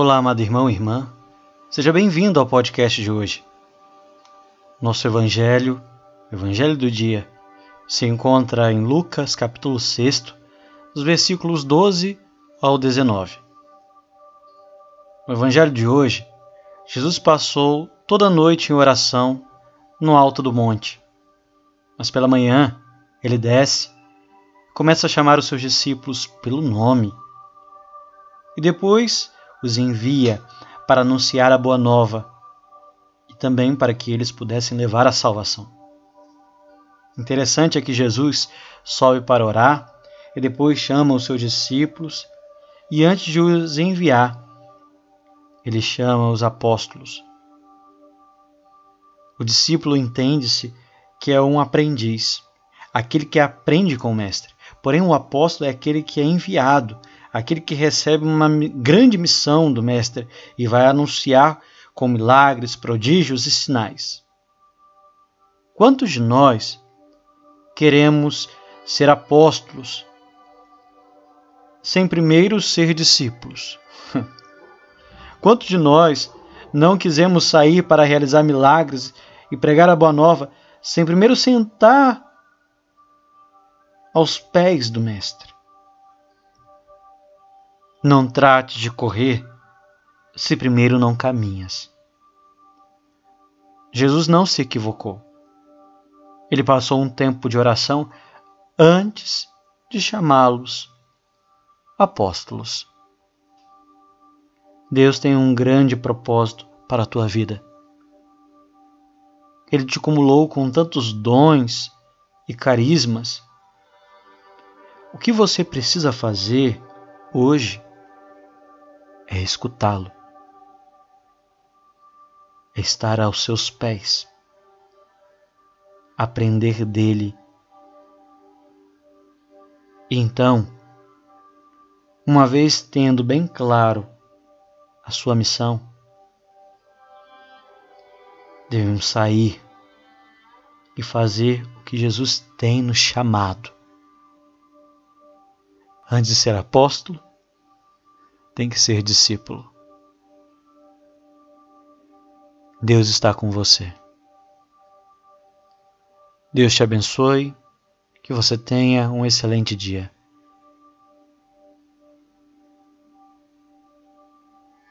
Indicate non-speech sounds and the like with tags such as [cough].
Olá, amado irmão e irmã. Seja bem-vindo ao podcast de hoje. Nosso evangelho, evangelho do dia, se encontra em Lucas, capítulo 6, dos versículos 12 ao 19. No evangelho de hoje, Jesus passou toda a noite em oração no alto do monte. Mas pela manhã, ele desce, começa a chamar os seus discípulos pelo nome e depois os envia para anunciar a boa nova e também para que eles pudessem levar a salvação. Interessante é que Jesus sobe para orar e depois chama os seus discípulos e antes de os enviar, ele chama os apóstolos. O discípulo entende-se que é um aprendiz, aquele que aprende com o mestre. Porém, o apóstolo é aquele que é enviado, aquele que recebe uma grande missão do mestre e vai anunciar com milagres, prodígios e sinais. Quantos de nós queremos ser apóstolos sem primeiro ser discípulos? [laughs] Quantos de nós não quisemos sair para realizar milagres e pregar a boa nova sem primeiro sentar aos pés do Mestre? Não trate de correr se primeiro não caminhas. Jesus não se equivocou. Ele passou um tempo de oração antes de chamá-los apóstolos. Deus tem um grande propósito para a tua vida. Ele te acumulou com tantos dons e carismas. O que você precisa fazer hoje é escutá-lo, é estar aos seus pés, aprender dele. E então, uma vez tendo bem claro a sua missão, devemos sair e fazer o que Jesus tem nos chamado. Antes de ser apóstolo, tem que ser discípulo. Deus está com você. Deus te abençoe, que você tenha um excelente dia.